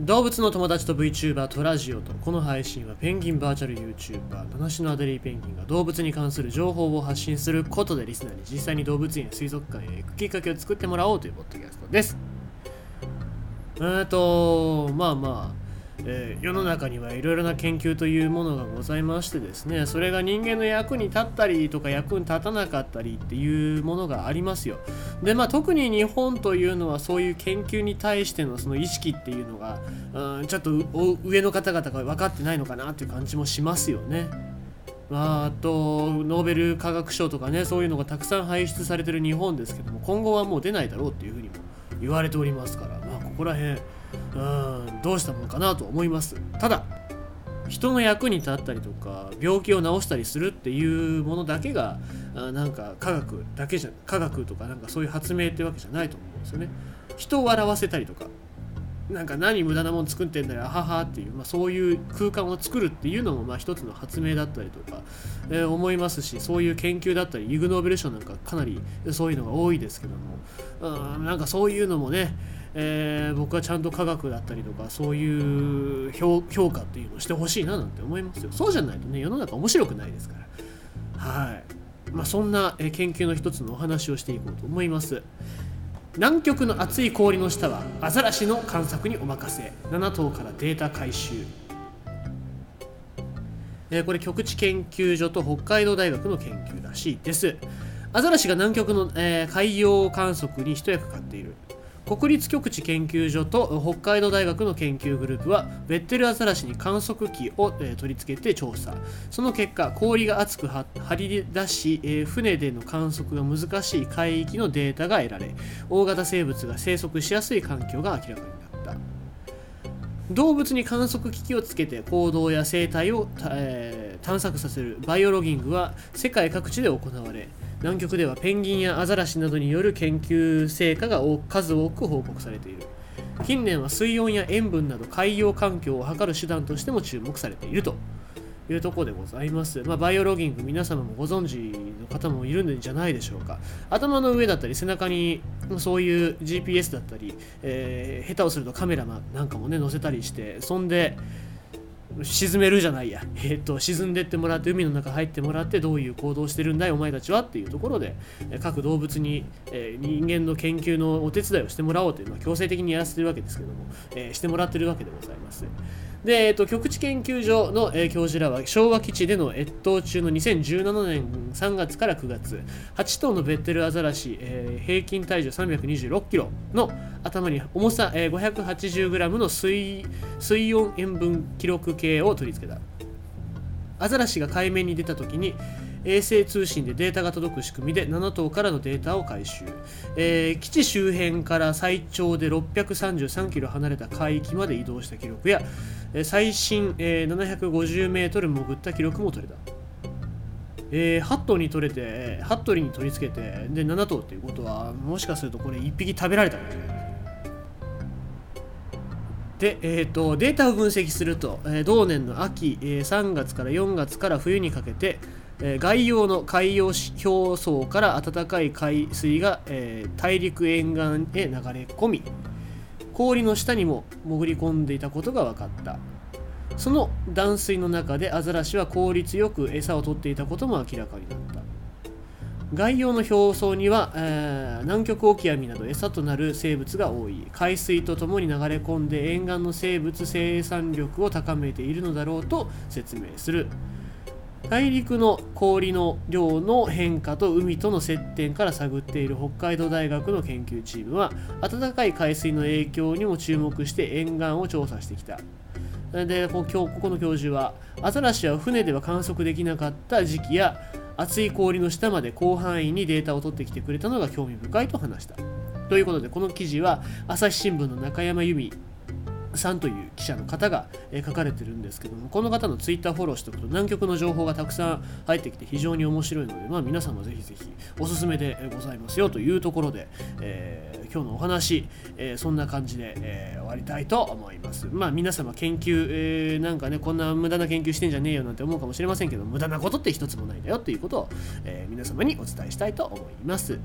動物の友達と VTuber トラジオとこの配信はペンギンバーチャル YouTuber 七種のアデリーペンギンが動物に関する情報を発信することでリスナーに実際に動物園や水族館へ行くきっかけを作ってもらおうというポッドキャストですえっとまあまあえー、世の中にはいろいろな研究というものがございましてですねそれが人間の役に立ったりとか役に立たなかったりっていうものがありますよ。でまあ特に日本というのはそういう研究に対してのその意識っていうのが、うん、ちょっと上の方々が分かってないのかなっていう感じもしますよね。まあ、あとノーベル化学賞とかねそういうのがたくさん輩出されてる日本ですけども今後はもう出ないだろうっていうふうにも言われておりますからまあここら辺うんどうしたもんかなと思います。ただ人の役に立ったりとか病気を治したりするっていうものだけがあなんか科学だけじゃ科学とかなんかそういう発明ってわけじゃないと思うんですよね。人を笑わせたりとかなんか何無駄なもん作ってんだよあははっていう、まあ、そういう空間を作るっていうのもまあ一つの発明だったりとか、えー、思いますしそういう研究だったりイグ・ノーベル賞なんかかなりそういうのが多いですけどもうんなんかそういうのもねえー、僕はちゃんと科学だったりとかそういう評価っていうのをしてほしいななんて思いますよ。そうじゃないとね世の中面白くないですから。はい。まあそんな研究の一つのお話をしていこうと思います。南極の熱い氷の下はアザラシの観察にお任せ。7頭からデータ回収。えこれ極地研究所と北海道大学の研究らしいです。アザラシが南極の、えー、海洋観測に一役買っている。国立極地研究所と北海道大学の研究グループはベッテルアザラシに観測機を、え取り付けて調査。その結果氷が厚く張り出し、え船での観測が難しい海域のデータが得られ大型生物が生息しやすい環境が明らかになった。動物に観測機器をつけて行動や生態を、え、探索させるバイオロギングは世界各地で行われ南極ではペンギンやアザラシなどによる研究成果が数多く報告されている近年は水温や塩分など海洋環境を測る手段としても注目されているというところでございます。まあ、バイオロギング皆様もご存知の方もいるんじゃないでしょうか。頭の上だったり背中にそういう GPS だったり、えー、下手をするとカメラなんかもね載せたりしてそんで沈めるじゃないや、えーと、沈んでってもらって海の中入ってもらってどういう行動してるんだいお前たちはっていうところで各動物に、えー、人間の研究のお手伝いをしてもらおうというのは強制的にやらせてるわけですけども、えー、してもらってるわけでございます。で、えっと、極地研究所の、えー、教授らは昭和基地での越冬中の2017年3月から9月8頭のベッテルアザラシ、えー、平均体重326キロの頭に重さ、えー、580g の水水温塩分記録計を取り付けたアザラシが海面に出た時に衛星通信でデータが届く仕組みで7頭からのデータを回収、えー、基地周辺から最長で633キロ離れた海域まで移動した記録や最新、えー、750メートル潜った記録も取れた。えー、8頭に取れて、8頭に取り付けて、で、7頭っていうことは、もしかするとこれ1匹食べられたんですね。で、えーと、データを分析すると、えー、同年の秋、えー、3月から4月から冬にかけて、えー、外洋の海洋表層から暖かい海水が、えー、大陸沿岸へ流れ込み氷の下にも潜り込んでいたことが分かった。その断水の中でアザラシは効率よく餌を取っていたことも明らかになった外洋の表層には、えー、南極オキアミなど餌となる生物が多い。海水とともに流れ込んで沿岸の生物生産力を高めているのだろうと説明する。大陸の氷の量の変化と海との接点から探っている北海道大学の研究チームは暖かい海水の影響にも注目して沿岸を調査してきた。でここの教授はアザラシは船では観測できなかった時期や厚い氷の下まで広範囲にデータを取ってきてくれたのが興味深いと話した。ということでこの記事は朝日新聞の中山由美さんという記者の方が、え書かれてるんですけどもこの方のツイッターフォローしておくと南極の情報がたくさん入ってきて非常に面白いので、まあ、皆さんもぜひぜひおすすめでございますよというところで、えー、今日のお話、えー、そんな感じで、えー、終わりたいと思いますまあ皆様研究、えなんかねこんな無駄な研究してんじゃねえよなんて思うかもしれませんけど無駄なことって一つもないんだよっていうことを、え皆様にお伝えしたいと思います。